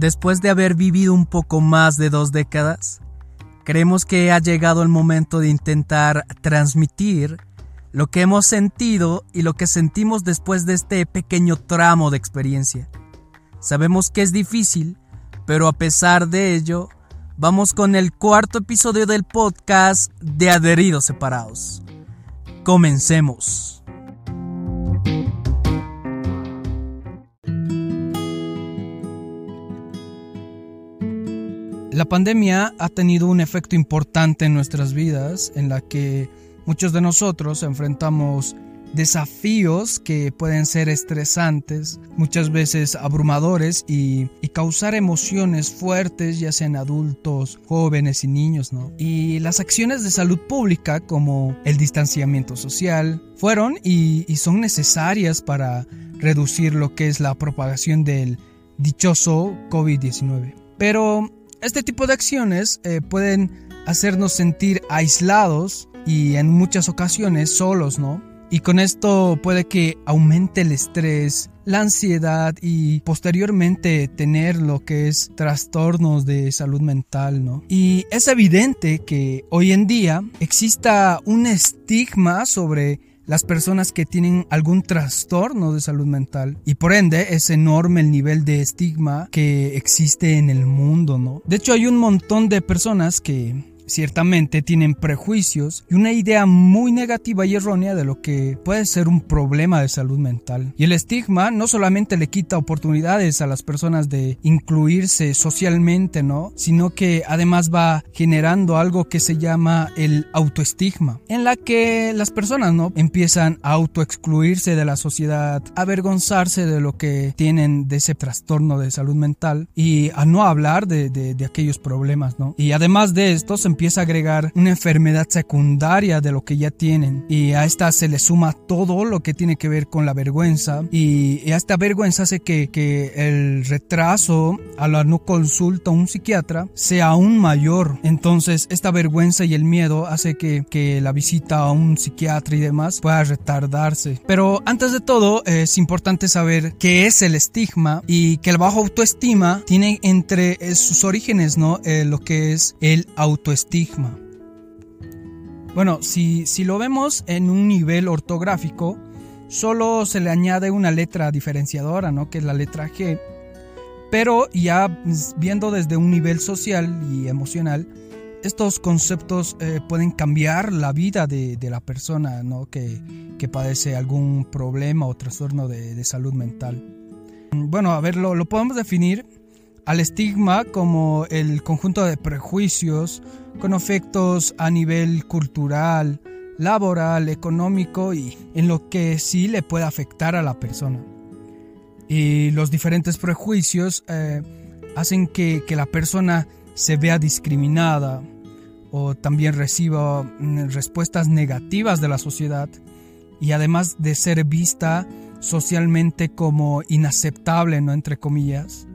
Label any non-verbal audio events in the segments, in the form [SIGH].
Después de haber vivido un poco más de dos décadas, creemos que ha llegado el momento de intentar transmitir lo que hemos sentido y lo que sentimos después de este pequeño tramo de experiencia. Sabemos que es difícil, pero a pesar de ello, vamos con el cuarto episodio del podcast de Adheridos Separados. Comencemos. La pandemia ha tenido un efecto importante en nuestras vidas, en la que muchos de nosotros enfrentamos desafíos que pueden ser estresantes, muchas veces abrumadores y, causar emociones fuertes, ya sean adultos, jóvenes y niños, ¿no? Y las acciones de salud pública como el distanciamiento social fueron y, y son necesarias para reducir lo que es la propagación del dichoso COVID-19. Pero este tipo de acciones eh, pueden hacernos sentir aislados y en muchas ocasiones solos, ¿no? Y con esto puede que aumente el estrés, la ansiedad y posteriormente tener lo que es trastornos de salud mental, ¿no? Y es evidente que hoy en día exista un estigma sobre las personas que tienen algún trastorno de salud mental y por ende es enorme el nivel de estigma que existe en el mundo, ¿no? De hecho hay un montón de personas que ciertamente tienen prejuicios y una idea muy negativa y errónea de lo que puede ser un problema de salud mental. Y el estigma no solamente le quita oportunidades a las personas de incluirse socialmente, ¿no? Sino que además va generando algo que se llama el autoestigma, en la que las personas, ¿no? Empiezan a autoexcluirse de la sociedad, avergonzarse de lo que tienen de ese trastorno de salud mental y a no hablar de, de, aquellos problemas, ¿no? Y además de esto se empieza a agregar una enfermedad secundaria de lo que ya tienen y a esta se le suma todo lo que tiene que ver con la vergüenza y, a esta vergüenza hace que, que el retraso a la no consulta a un psiquiatra sea aún mayor. Entonces esta vergüenza y el miedo hace que, que la visita a un psiquiatra y demás pueda retardarse. Pero antes de todo es importante saber qué es el estigma y que el bajo autoestima tiene entre sus orígenes no eh, lo que es el autoestima bueno, si, si lo vemos en un nivel ortográfico, solo se le añade una letra diferenciadora, ¿no? Que es la letra G. Pero ya viendo desde un nivel social y emocional, estos conceptos eh, pueden cambiar la vida de, la persona ¿no? que, padece algún problema o trastorno de, salud mental. Bueno, a ver, lo, lo podemos definir al estigma como el conjunto de prejuicios con efectos a nivel cultural, laboral, económico y en lo que sí le puede afectar a la persona. Y los diferentes prejuicios eh, hacen que, que la persona se vea discriminada o también reciba mm, respuestas negativas de la sociedad y además de ser vista socialmente como inaceptable, ¿no? Entre comillas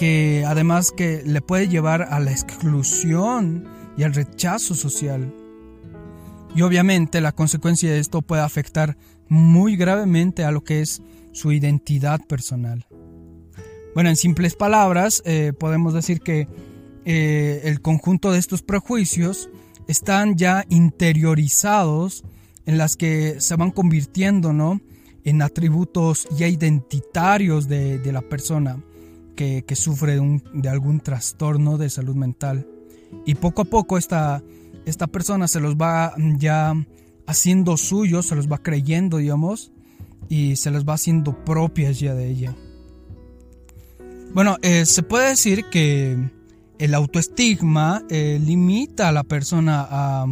que además que le puede llevar a la exclusión y al rechazo social. Y obviamente la consecuencia de esto puede afectar muy gravemente a lo que es su identidad personal. Bueno, en simples palabras, eh, podemos decir que eh, el conjunto de estos prejuicios están ya interiorizados en las que se van convirtiendo ¿no? en atributos ya identitarios de, de la persona que, sufre de, algún trastorno de salud mental. Y poco a poco esta, esta persona se los va ya haciendo suyos, se los va creyendo, digamos, y se les va haciendo propias ya de ella. Bueno, eh, se puede decir que el autoestigma eh, limita a la persona a,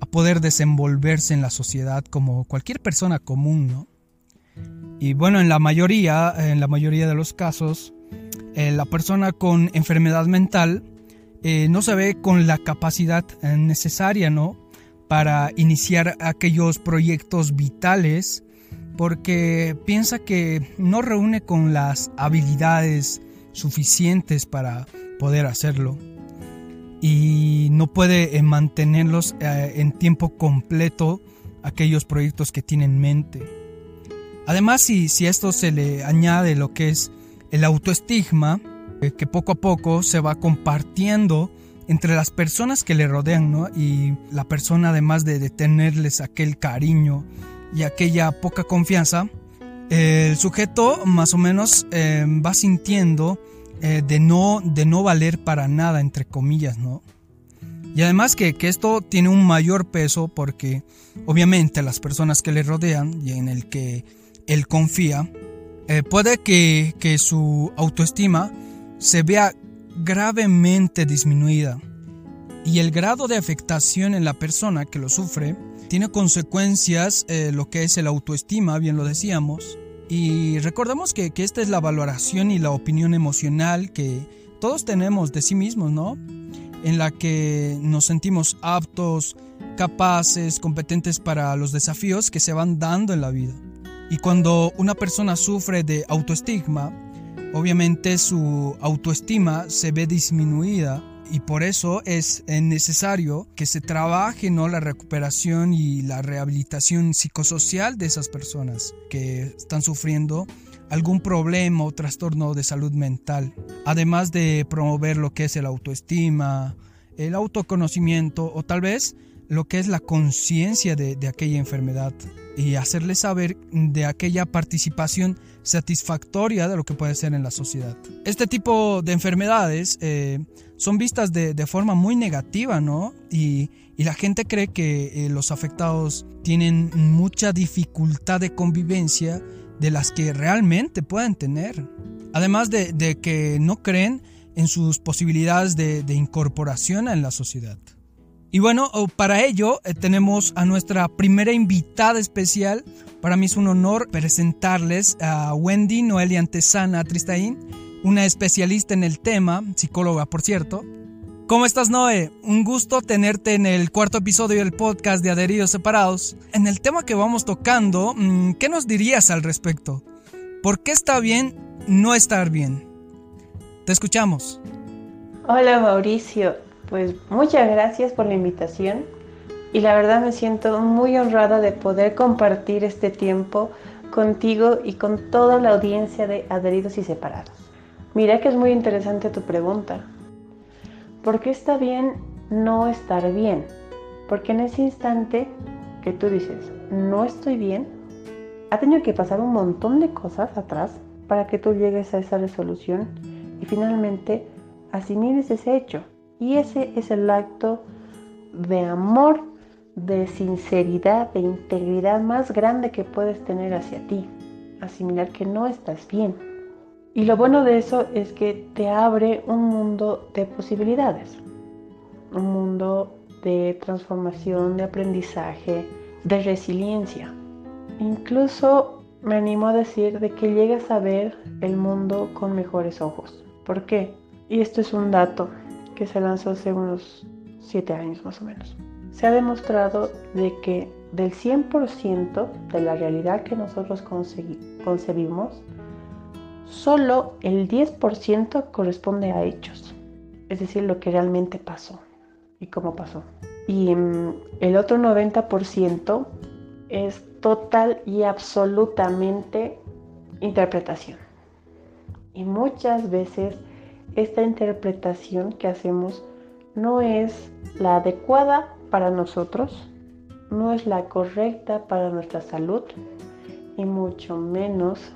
a, poder desenvolverse en la sociedad como cualquier persona común, ¿no? Y bueno, en la mayoría, en la mayoría de los casos, eh, la persona con enfermedad mental eh, no se ve con la capacidad eh, necesaria, ¿no? Para iniciar aquellos proyectos vitales porque piensa que no reúne con las habilidades suficientes para poder hacerlo y no puede mantenerlos en tiempo completo aquellos proyectos que tiene en mente. Además, si, si esto se le añade lo que es el autoestigma, eh, que poco a poco se va compartiendo entre las personas que le rodean, ¿no? Y la persona además de, tenerles aquel cariño y aquella poca confianza, el sujeto más o menos eh, va sintiendo eh, de, no, de no valer para nada, entre comillas, ¿no? Y además que, esto tiene un mayor peso porque obviamente las personas que le rodean y en el que él confía, eh, puede que, que su autoestima se vea gravemente disminuida y el grado de afectación en la persona que lo sufre tiene consecuencias eh, lo que es el autoestima, bien lo decíamos. Y recordemos que, que, esta es la valoración y la opinión emocional que todos tenemos de sí mismos, ¿no? En la que nos sentimos aptos, capaces, competentes para los desafíos que se van dando en la vida. Y cuando una persona sufre de autoestigma, obviamente su autoestima se ve disminuida y por eso es necesario que se trabaje ¿no? la recuperación y la rehabilitación psicosocial de esas personas que están sufriendo algún problema o trastorno de salud mental, además de promover lo que es el autoestima, el autoconocimiento o tal vez lo que es la conciencia de, aquella enfermedad y hacerle saber de aquella participación satisfactoria de lo que puede ser en la sociedad. Este tipo de enfermedades eh, son vistas de, forma muy negativa, ¿no? Y, la gente cree que eh, los afectados tienen mucha dificultad de convivencia de las que realmente pueden tener. Además de, que no creen en sus posibilidades de incorporación en la sociedad. Y bueno, para ello eh, tenemos a nuestra primera invitada especial. Para mí es un honor presentarles a Wendy Noelia Antesana Tristaín, una especialista en el tema, psicóloga por cierto. ¿Cómo estás Noé? Un gusto tenerte en el cuarto episodio del podcast de Adheridos Separados. En el tema que vamos tocando, mm, ¿qué nos dirías al respecto? ¿Por qué está bien no estar bien? Te escuchamos. Hola Mauricio, pues muchas gracias por la invitación y la verdad me siento muy honrada de poder compartir este tiempo contigo y con toda la audiencia de Adheridos y Separados. Mira que es muy interesante tu pregunta. ¿Por qué está bien no estar bien? Porque en ese instante que tú dices, no estoy bien, ha tenido que pasar un montón de cosas atrás para que tú llegues a esa resolución y finalmente asimiles ese hecho y ese es el acto de amor, de sinceridad, de integridad más grande que puedes tener hacia ti. Asimilar que no estás bien. Y lo bueno de eso es que te abre un mundo de posibilidades. Un mundo de transformación, de aprendizaje, de resiliencia. Incluso me animo a decir de que llegas a ver el mundo con mejores ojos. ¿Por qué? Y esto es un dato que se lanzó hace unos 7 años más o menos. Se ha demostrado de que del 100% de la realidad que nosotros concebimos, solo el 10% corresponde a hechos, es decir, lo que realmente pasó y cómo pasó. Y mm, el otro 90% es total y absolutamente interpretación. Y muchas veces esta interpretación que hacemos no es la adecuada para nosotros, no es la correcta para nuestra salud y mucho menos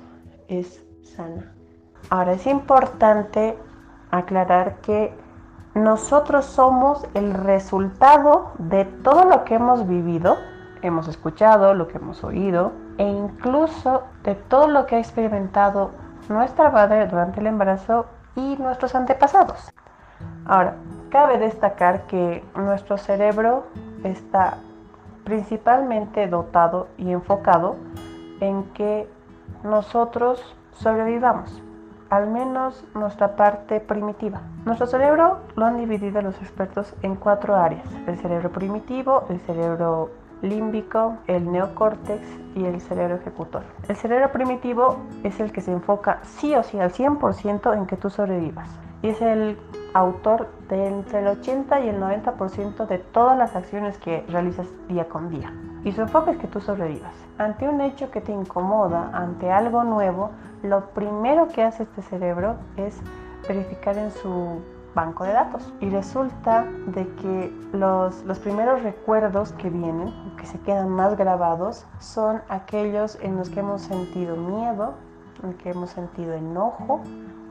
es sana. Ahora es importante aclarar que nosotros somos el resultado de todo lo que hemos vivido, hemos escuchado, lo que hemos oído e incluso de todo lo que ha experimentado nuestra madre durante el embarazo y nuestros antepasados. Ahora, cabe destacar que nuestro cerebro está principalmente dotado y enfocado en que nosotros sobrevivamos, al menos nuestra parte primitiva. Nuestro cerebro lo han dividido los expertos en cuatro áreas, el cerebro primitivo, el cerebro límbico, el neocórtex y el cerebro ejecutor. El cerebro primitivo es el que se enfoca sí o sí al 100% en que tú sobrevivas. Y es el autor de entre el 80 y el 90% de todas las acciones que realizas día con día. Y su enfoque es que tú sobrevivas. Ante un hecho que te incomoda, ante algo nuevo, lo primero que hace este cerebro es verificar en su banco de datos. Y resulta de que los, los primeros recuerdos que vienen, que se quedan más grabados, son aquellos en los que hemos sentido miedo, en que hemos sentido enojo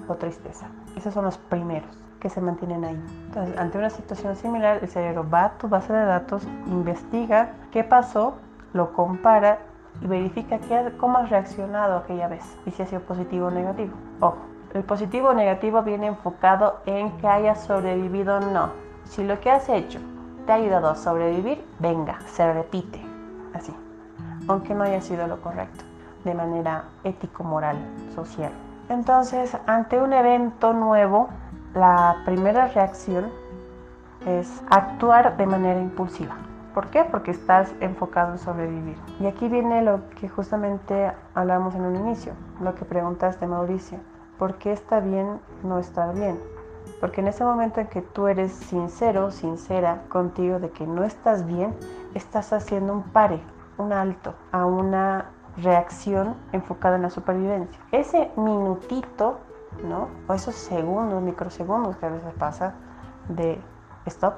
o tristeza. Esos son los primeros que se mantienen ahí. Entonces, ante una situación similar, el cerebro va a tu base de datos, investiga qué pasó, lo compara y verifica qué, cómo has reaccionado aquella vez y si ha sido positivo o negativo. Ojo, el positivo o negativo viene enfocado en que hayas sobrevivido o no. Si lo que has hecho te ha ayudado a sobrevivir, venga, se repite. Así. Aunque no haya sido lo correcto. De manera ético-moral, social. Entonces, ante un evento nuevo, la primera reacción es actuar de manera impulsiva. ¿Por qué? Porque estás enfocado en sobrevivir. Y aquí viene lo que justamente hablamos en un inicio, lo que preguntaste Mauricio. ¿Por qué está bien no estar bien? Porque en ese momento en que tú eres sincero, sincera contigo de que no estás bien, estás haciendo un pare, un alto a una reacción enfocada en la supervivencia. Ese minutito, ¿no? O esos segundos, microsegundos que a veces pasa de stop,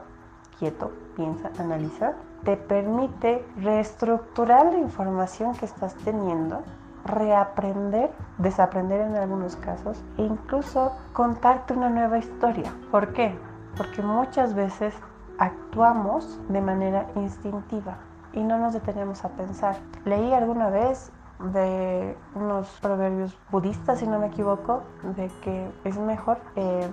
quieto, piensa, analiza, te permite reestructurar la información que estás teniendo, reaprender, desaprender en algunos casos e incluso contarte una nueva historia. ¿Por qué? Porque muchas veces actuamos de manera instintiva y no nos detenemos a pensar. Leí alguna vez de unos proverbios budistas, si no me equivoco, de que es mejor eh,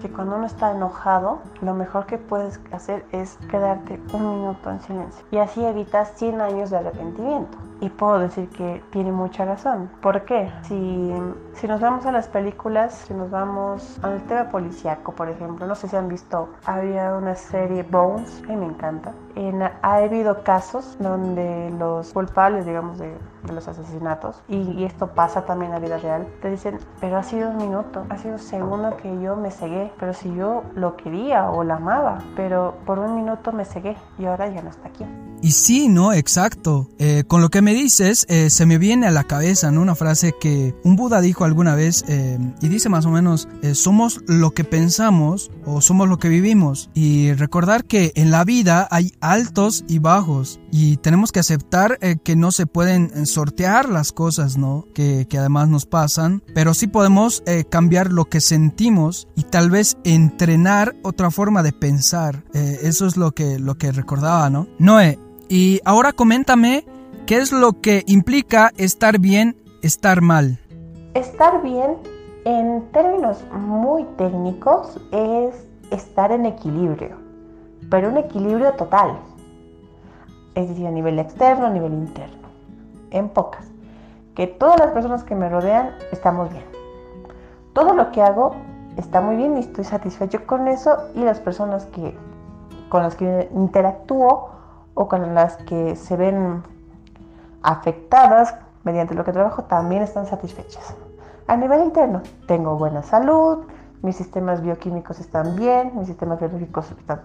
que cuando uno está enojado, lo mejor que puedes hacer es quedarte un minuto en silencio. Y así evitas 100 años de arrepentimiento. Y puedo decir que tiene mucha razón. ¿Por qué? Si, si nos vamos a las películas, si nos vamos al tema policíaco, por ejemplo, no sé si han visto, había una serie Bones, que me encanta. En, ha habido casos donde los culpables, digamos, de, los asesinatos, y, esto pasa también en la vida real, te dicen, pero ha sido un minuto, ha sido un segundo que yo me pero si yo lo quería o la amaba, pero por un minuto me cegué y ahora ya no está aquí. Y sí, no, exacto. Eh, con lo que me dices, eh, se me viene a la cabeza ¿no? una frase que un Buda dijo alguna vez eh, y dice más o menos, eh, somos lo que pensamos o somos lo que vivimos. Y recordar que en la vida hay altos y bajos y tenemos que aceptar eh, que no se pueden sortear las cosas, ¿no? Que, que además nos pasan, pero sí podemos eh, cambiar lo que sentimos y tal vez entrenar otra forma de pensar. eso es lo que, lo que recordaba, ¿no? Noé, y ahora coméntame qué es lo que implica estar bien, estar mal. Estar bien, en términos muy técnicos, es estar en equilibrio, pero un equilibrio total. Es decir, a nivel externo, a nivel interno. En pocas. Que todas las personas que me rodean estamos bien. Todo lo que hago está muy bien y estoy satisfecho con eso y las personas que, con las que interactúo o con las que se ven afectadas mediante lo que trabajo también están satisfechas. A nivel interno, tengo buena salud, mis sistemas bioquímicos están bien, mis sistemas biológicos están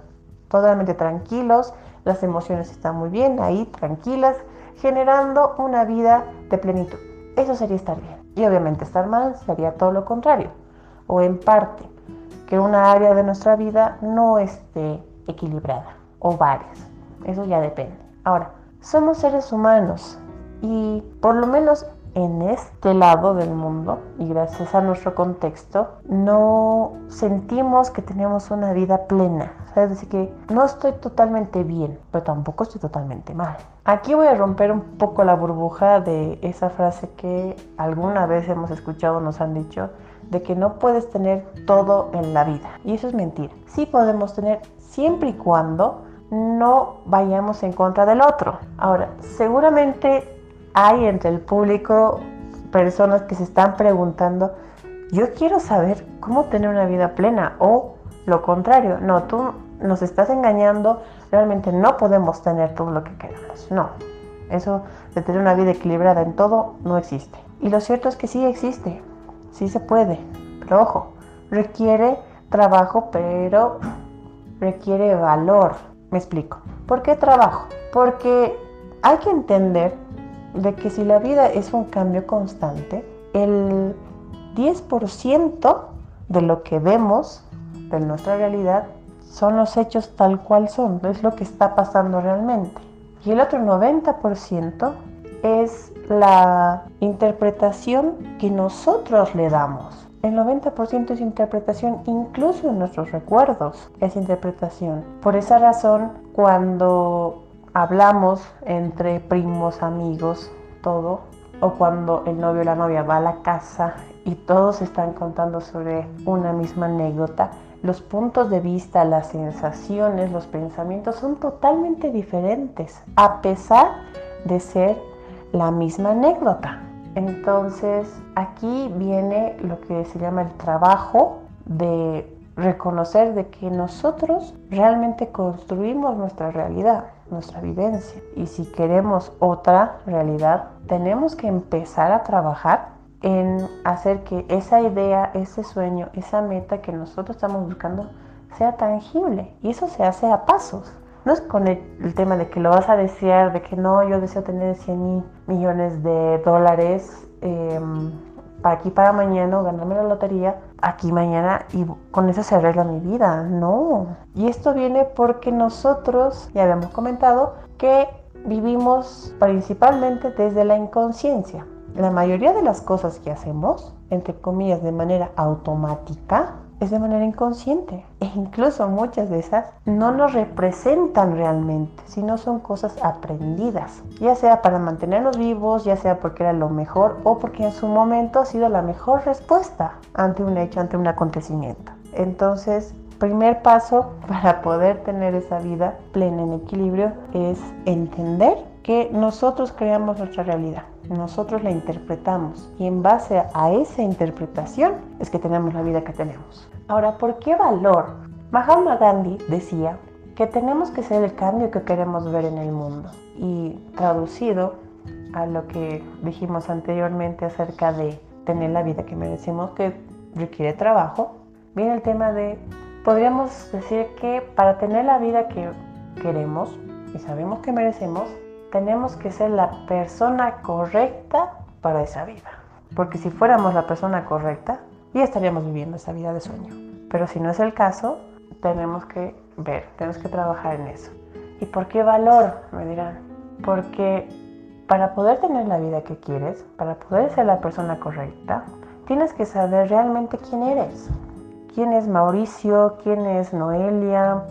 totalmente tranquilos, las emociones están muy bien, ahí tranquilas, generando una vida de plenitud. Eso sería estar bien. Y obviamente estar mal sería todo lo contrario, o en parte, que una área de nuestra vida no esté equilibrada, o varias. Eso ya depende. Ahora, somos seres humanos y por lo menos en este lado del mundo y gracias a nuestro contexto no sentimos que tenemos una vida plena. Es decir, que no estoy totalmente bien, pero tampoco estoy totalmente mal. Aquí voy a romper un poco la burbuja de esa frase que alguna vez hemos escuchado, nos han dicho, de que no puedes tener todo en la vida. Y eso es mentira. Sí podemos tener siempre y cuando no vayamos en contra del otro. Ahora, seguramente hay entre el público personas que se están preguntando, yo quiero saber cómo tener una vida plena o lo contrario, no, tú nos estás engañando, realmente no podemos tener todo lo que queramos, no. Eso de tener una vida equilibrada en todo no existe. Y lo cierto es que sí existe, sí se puede, pero ojo, requiere trabajo, pero requiere valor. Me explico. ¿Por qué trabajo? Porque hay que entender de que si la vida es un cambio constante, el 10% de lo que vemos, de nuestra realidad, son los hechos tal cual son, es lo que está pasando realmente. Y el otro 90% es la interpretación que nosotros le damos. El 90% es interpretación, incluso en nuestros recuerdos es interpretación. Por esa razón, cuando hablamos entre primos, amigos, todo, o cuando el novio o la novia va a la casa y todos están contando sobre una misma anécdota, los puntos de vista, las sensaciones, los pensamientos son totalmente diferentes, a pesar de ser la misma anécdota. Entonces, aquí viene lo que se llama el trabajo de reconocer de que nosotros realmente construimos nuestra realidad, nuestra vivencia. Y si queremos otra realidad, tenemos que empezar a trabajar en hacer que esa idea, ese sueño, esa meta que nosotros estamos buscando sea tangible. Y eso se hace a pasos. No es con el, tema de que lo vas a desear, de que no, yo deseo tener 100 mil millones de dólares em, para aquí para mañana ganarme la lotería aquí mañana y con eso se arregla mi vida. No. Y esto viene porque nosotros, ya habíamos comentado, que vivimos principalmente desde la inconsciencia. La mayoría de las cosas que hacemos, entre comillas, de manera automática, es de manera inconsciente. E incluso muchas de esas no nos representan realmente, sino son cosas aprendidas. Ya sea para mantenernos vivos, ya sea porque era lo mejor o porque en su momento ha sido la mejor respuesta ante un hecho, ante un acontecimiento. Entonces, primer paso [LAUGHS] para poder tener esa vida plena en equilibrio es entender que nosotros creamos nuestra realidad nosotros la interpretamos y en base a esa interpretación es que tenemos la vida que tenemos. Ahora, ¿por qué valor? Mahatma Gandhi decía que tenemos que ser el cambio que queremos ver en el mundo y traducido a lo que dijimos anteriormente acerca de tener la vida que merecemos que requiere trabajo, viene el tema de, podríamos decir que para tener la vida que queremos y sabemos que merecemos, tenemos que ser la persona correcta para esa vida. Porque si fuéramos la persona correcta, ya estaríamos viviendo esa vida de sueño. Pero si no es el caso, tenemos que ver, tenemos que trabajar en eso. ¿Y por qué valor? Me dirán. Porque para poder tener la vida que quieres, para poder ser la persona correcta, tienes que saber realmente quién eres. ¿Quién es Mauricio? ¿Quién es Noelia?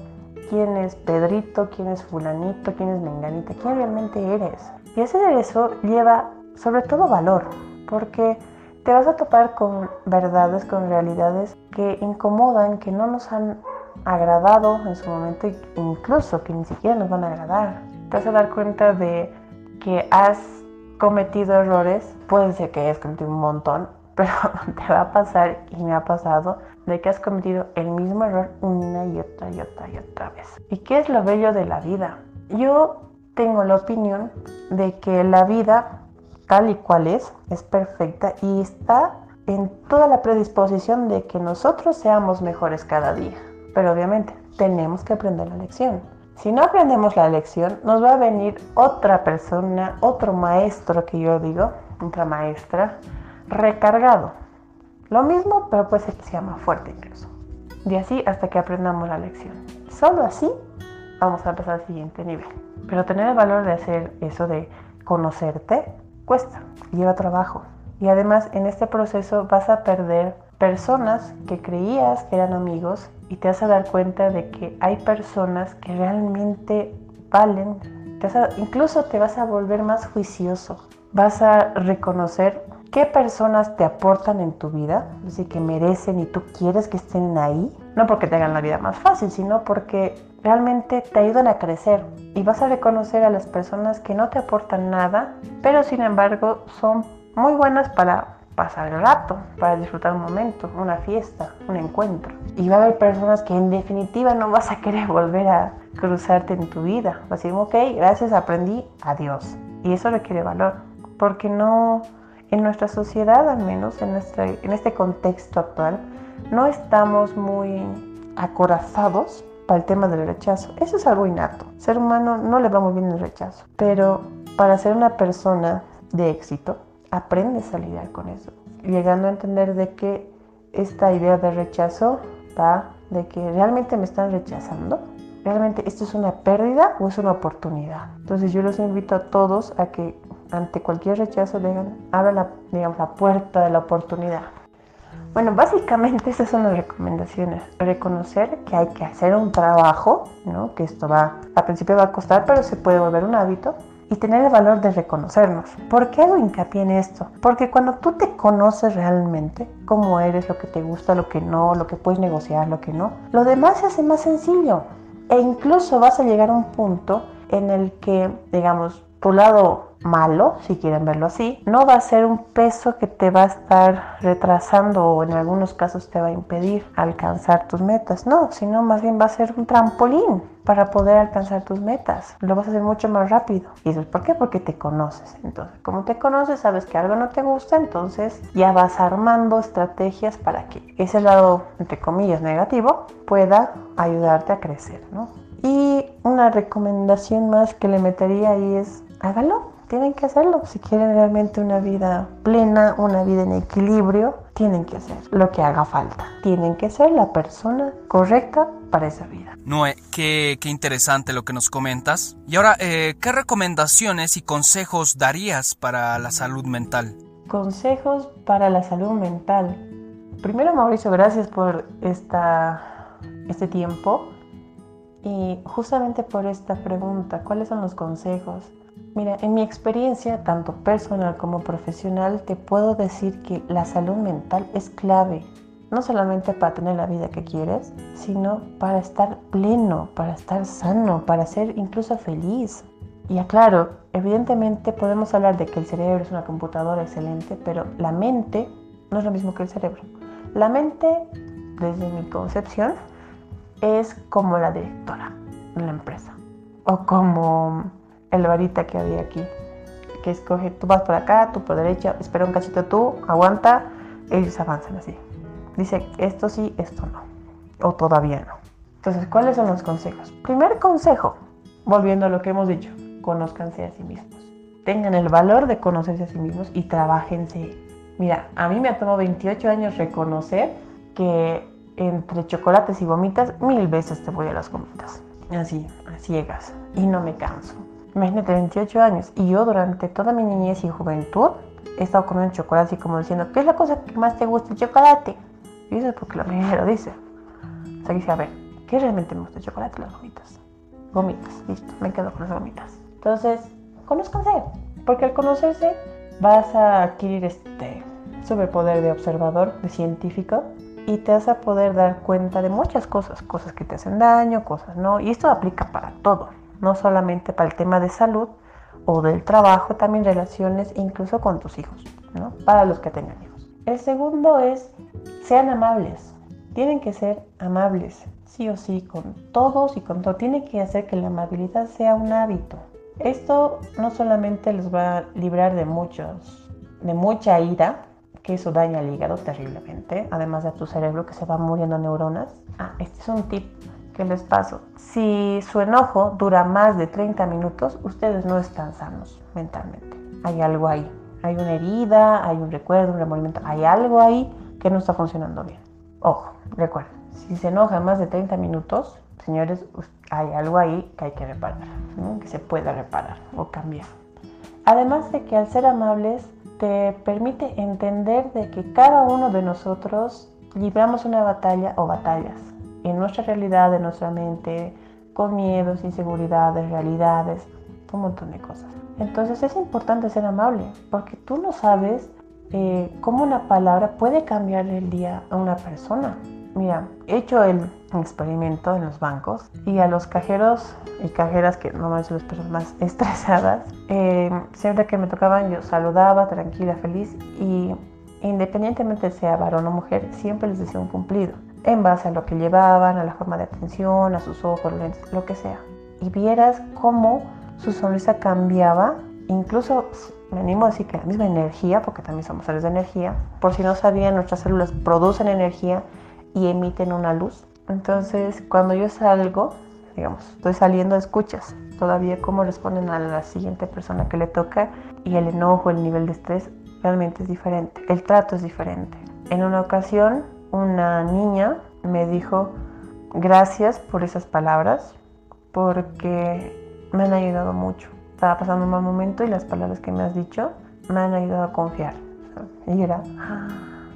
Quién es Pedrito, quién es fulanito, quién es menganita, quién realmente eres. Y hacer eso lleva sobre todo valor, porque te vas a topar con verdades, con realidades que incomodan, que no nos han agradado en su momento, incluso que ni siquiera nos van a agradar. Te vas a dar cuenta de que has cometido errores, puede ser que hayas cometido un montón, [LAUGHS] pero te va a pasar y me ha pasado de que has cometido el mismo error una y otra y otra y otra vez. ¿Y qué es lo bello de la vida? Yo tengo la opinión de que la vida tal y cual es, es perfecta y está en toda la predisposición de que nosotros seamos mejores cada día. Pero obviamente tenemos que aprender la lección. Si no aprendemos la lección, nos va a venir otra persona, otro maestro que yo digo, otra maestra, recargado lo mismo, pero que sea más fuerte incluso. Y así hasta que aprendamos la lección. Solo así vamos a pasar al siguiente nivel. Pero tener el valor de hacer eso de conocerte cuesta, lleva trabajo. Y además en este proceso vas a perder personas que creías que eran amigos y te vas a dar cuenta de que hay personas que realmente valen. incluso te vas a volver más juicioso. Vas a reconocer qué personas te aportan en tu vida, es decir, que merecen y tú quieres que estén ahí, no porque te hagan la vida más fácil, sino porque realmente te ayudan a crecer y vas a reconocer a las personas que no te aportan nada, pero sin embargo son muy buenas para pasar el rato, para disfrutar un momento, una fiesta, un encuentro. Y va a haber personas que en definitiva no vas a querer [LAUGHS] volver a cruzarte en tu vida. Vas a decir, ok, gracias, aprendí, adiós. Y eso requiere valor, porque no, en nuestra sociedad, al menos en, este contexto actual, no estamos muy acorazados para el tema del rechazo. Eso es algo innato. Ser humano no le va muy bien el rechazo. Pero para ser una persona de éxito, aprendes a lidiar con eso. Llegando a entender de que esta idea de rechazo va de que realmente me están rechazando. ¿Realmente esto es una pérdida o es una oportunidad? Entonces yo los invito a todos a que ante cualquier rechazo abran la, digamos, la puerta de la oportunidad. Bueno, básicamente esas son las recomendaciones. Reconocer que hay que hacer un trabajo, ¿no? que esto va, al principio va a costar, pero se puede volver un hábito. Y tener el valor de reconocernos. ¿Por qué hago hincapié en esto? Porque cuando tú te conoces realmente, cómo eres, lo que te gusta, lo que no, lo que puedes negociar, lo que no, lo demás se hace más sencillo. E incluso vas a llegar a un punto en el que, digamos, tu lado malo, si quieren verlo así, no va a ser un peso que te va a estar retrasando o en algunos casos te va a impedir alcanzar tus metas, no, sino más bien va a ser un trampolín para poder alcanzar tus metas. Lo vas a hacer mucho más rápido. ¿Y eso es por qué? Porque te conoces. Entonces, como te conoces, sabes que algo no te gusta, entonces ya vas armando estrategias para que ese lado, entre comillas, negativo pueda ayudarte a crecer, ¿no? Y una recomendación más que le metería ahí es hágalo tienen que hacerlo. Si quieren realmente una vida plena, una vida en equilibrio, tienen que hacer lo que haga falta. Tienen que ser la persona correcta para esa vida. Noé, qué, qué interesante lo que nos comentas. Y ahora, eh, ¿qué recomendaciones y consejos darías para la salud mental? Consejos para la salud mental. Primero, Mauricio, gracias por esta, este tiempo y justamente por esta pregunta, ¿cuáles son los consejos? Mira, en mi experiencia, tanto personal como profesional, te puedo decir que la salud mental es clave, no solamente para tener la vida que quieres, sino para estar pleno, para estar sano, para ser incluso feliz. Y aclaro, evidentemente podemos hablar de que el cerebro es una computadora excelente, pero la mente no es lo mismo que el cerebro. La mente, desde mi concepción, es como la directora de la empresa o como el varita que había aquí, que escoge, tú vas por acá, tú por derecha, espera un cachito tú, aguanta, ellos avanzan así. Dice, esto sí, esto no, o todavía no. Entonces, ¿cuáles son los consejos? Primer consejo, volviendo a lo que hemos dicho, conózcanse a sí mismos. Tengan el valor de conocerse a sí mismos y trabajense. Mira, a mí me ha tomado 28 años reconocer que entre chocolates y gomitas, mil veces te voy a las gomitas. Así, a ciegas. Y no me canso. Imagínate, 28 años. Y yo durante toda mi niñez y juventud he estado comiendo chocolate y como diciendo, ¿qué es la cosa que más te gusta el chocolate? Y eso es porque la me lo dice. O sea, dice, a ver, ¿qué realmente me gusta el chocolate? Las gomitas. Gomitas, listo, me quedo con las gomitas. Entonces, conózcanse. Porque al conocerse vas a adquirir este superpoder de observador, de científico, y te vas a poder dar cuenta de muchas cosas, cosas que te hacen daño, cosas no, y esto aplica para todo no solamente para el tema de salud o del trabajo, también relaciones incluso con tus hijos, ¿no? para los que tengan hijos. El segundo es, sean amables, tienen que ser amables, sí o sí, con todos y con todo. Tienen que hacer que la amabilidad sea un hábito. Esto no solamente les va a librar de muchos, de mucha ira, que eso daña el hígado terriblemente, además de tu cerebro que se va muriendo neuronas. Ah, este es un tip que les paso. Si su enojo dura más de 30 minutos, ustedes no están sanos mentalmente. Hay algo ahí. Hay una herida, hay un recuerdo, un remordimiento. Hay algo ahí que no está funcionando bien. Ojo, recuerden, si se enoja más de 30 minutos, señores, hay algo ahí que hay que reparar, que se puede reparar o cambiar. Además de que al ser amables te permite entender de que cada uno de nosotros libramos una batalla o batallas en nuestra realidad, en nuestra mente, con miedos, inseguridades, realidades, un montón de cosas. Entonces es importante ser amable, porque tú no sabes eh, cómo una palabra puede cambiarle el día a una persona. Mira, he hecho el experimento en los bancos y a los cajeros y cajeras que normalmente son las personas más [LAUGHS] estresadas, eh, siempre que me tocaban yo saludaba tranquila, feliz y independientemente sea varón o mujer, siempre les decía un cumplido en base a lo que llevaban, a la forma de atención, a sus ojos, lo que sea. Y vieras cómo su sonrisa cambiaba, incluso me animo a decir que la misma energía, porque también somos seres de energía, por si no sabían, nuestras células producen energía y emiten una luz. Entonces, cuando yo salgo, digamos, estoy saliendo, escuchas todavía cómo responden a la siguiente persona que le toca y el enojo, el nivel de estrés realmente es diferente, el trato es diferente. En una ocasión una niña me dijo gracias por esas palabras porque me han ayudado mucho. Estaba pasando un mal momento y las palabras que me has dicho me han ayudado a confiar. Y era,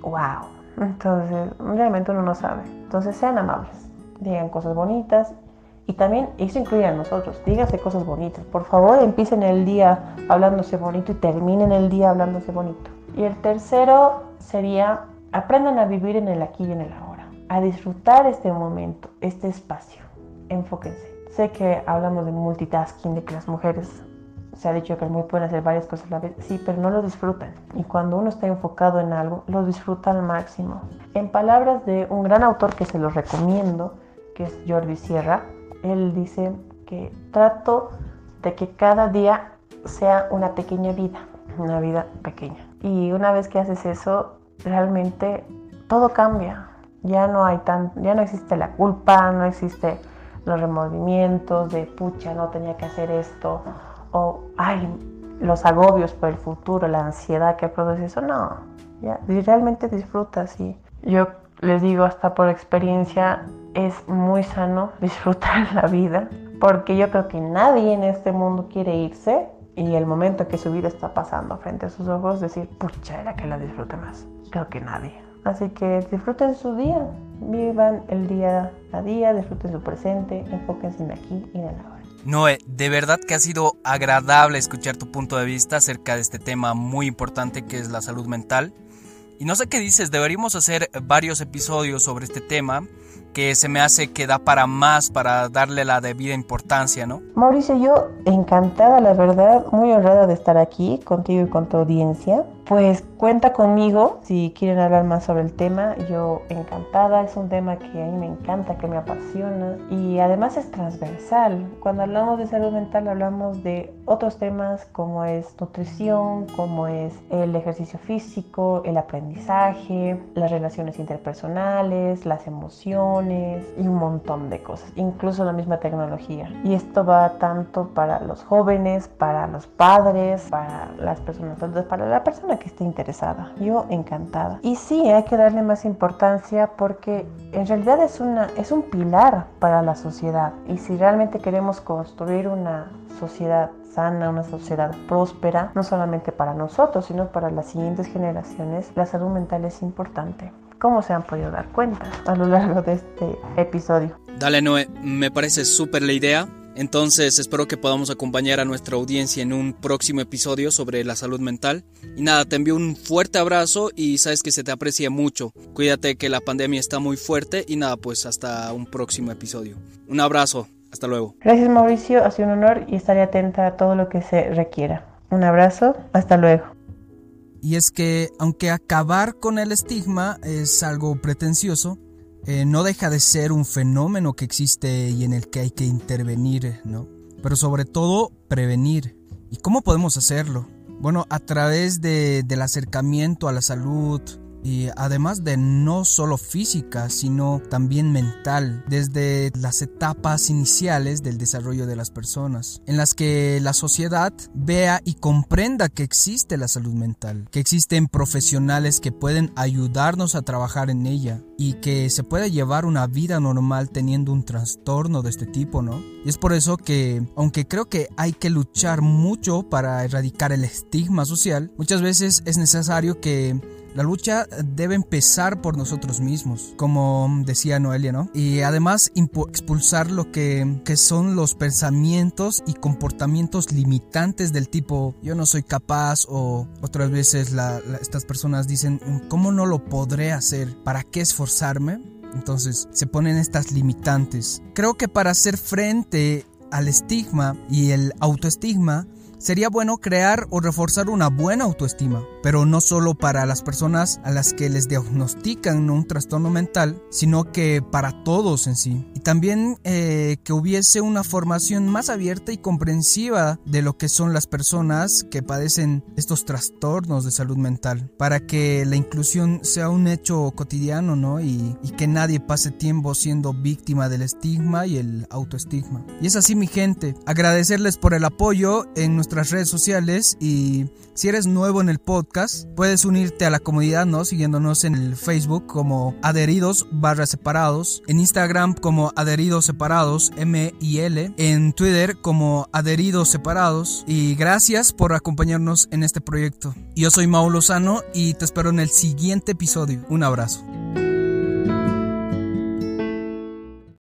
wow. Entonces, realmente uno no sabe. Entonces, sean amables, digan cosas bonitas. Y también eso incluye a nosotros, díganse cosas bonitas. Por favor, empiecen el día hablándose bonito y terminen el día hablándose bonito. Y el tercero sería, aprendan a vivir en el aquí y en el ahora, a disfrutar este momento, este espacio. Enfóquense. Sé que hablamos de multitasking, de que las mujeres se ha dicho que muy pueden hacer varias cosas a la vez, sí, pero no lo disfrutan. Y cuando uno está enfocado en algo, lo disfruta al máximo. En palabras de un gran autor que se los recomiendo, que es Jordi Sierra, él dice que trato de que cada día sea una pequeña vida, una vida pequeña. Y una vez que haces eso, realmente todo cambia. Ya no hay tan, ya no existe la culpa, no existe los remordimientos de pucha, no tenía que hacer esto o ay, los agobios por el futuro, la ansiedad que produce eso, no, ya, realmente disfrutas y yo les digo hasta por experiencia, es muy sano [LAUGHS] disfrutar la vida, porque yo creo que nadie en este mundo quiere irse y el momento que su vida está pasando frente a sus ojos, decir, pucha, era que la disfrute más. Creo que nadie. Así que disfruten su día, vivan el día a día, disfruten su presente, enfóquense en aquí y en ahora. Noé, de verdad que ha sido agradable escuchar tu punto de vista acerca de este tema muy importante que es la salud mental. Y no sé qué dices, deberíamos hacer varios episodios sobre este tema que se me hace que da para más, para darle la debida importancia, ¿no? Mauricio, yo encantada, la verdad, muy honrada de estar aquí contigo y con tu audiencia. Pues cuenta conmigo si quieren hablar más sobre el tema. Yo encantada, es un tema que a mí me encanta, que me apasiona y además es transversal. Cuando hablamos de salud mental hablamos de otros temas como es nutrición, como es el ejercicio físico, el aprendizaje, las relaciones interpersonales, las emociones y un montón de cosas, incluso la misma tecnología. Y esto va tanto para los jóvenes, para los padres, para las personas adultas, para la persona que esté interesada. Yo encantada. Y sí, hay que darle más importancia porque en realidad es, una, es un pilar para la sociedad. Y si realmente queremos construir una sociedad sana, una sociedad próspera, no solamente para nosotros, sino para las siguientes generaciones, la salud mental es importante. ¿Cómo se han podido dar cuenta a lo largo de este episodio? Dale, Noé, me parece súper la idea. Entonces espero que podamos acompañar a nuestra audiencia en un próximo episodio sobre la salud mental. Y nada, te envío un fuerte abrazo y sabes que se te aprecia mucho. Cuídate que la pandemia está muy fuerte y nada, pues hasta un próximo episodio. Un abrazo, hasta luego. Gracias Mauricio, ha sido un honor y estaré atenta a todo lo que se requiera. Un abrazo, hasta luego. Y es que aunque acabar con el estigma es algo pretencioso, eh, no deja de ser un fenómeno que existe y en el que hay que intervenir, ¿no? Pero sobre todo prevenir. ¿Y cómo podemos hacerlo? Bueno, a través de, del acercamiento a la salud, y además de no solo física, sino también mental, desde las etapas iniciales del desarrollo de las personas, en las que la sociedad vea y comprenda que existe la salud mental, que existen profesionales que pueden ayudarnos a trabajar en ella y que se puede llevar una vida normal teniendo un trastorno de este tipo, ¿no? Y es por eso que, aunque creo que hay que luchar mucho para erradicar el estigma social, muchas veces es necesario que la lucha debe empezar por nosotros mismos, como decía Noelia, ¿no? Y además expulsar lo que, que son los pensamientos y comportamientos limitantes del tipo yo no soy capaz o otras veces estas personas dicen ¿cómo no lo podré hacer? ¿Para qué esforzarme? Entonces se ponen estas limitantes. Creo que para hacer frente al estigma y el autoestigma, sería bueno crear o reforzar una buena autoestima, pero no solo para las personas a las que les diagnostican un trastorno mental, sino que para todos en sí. Y también eh, que hubiese una formación más abierta y comprensiva de lo que son las personas que padecen estos trastornos de salud mental, para que la inclusión sea un hecho cotidiano, ¿no? Y, y que nadie pase tiempo siendo víctima del estigma y el autoestigma. Y es así mi gente, agradecerles por el apoyo en nuestra redes sociales y si eres nuevo en el podcast. Puedes unirte a la comunidad, ¿no? Siguiéndonos en el Facebook como adheridos barra separados, en Instagram como adheridos separados, M y L, en Twitter como adheridos separados. Y gracias por acompañarnos en este proyecto. Yo soy Mau Lozano y te espero en el siguiente episodio. Un abrazo.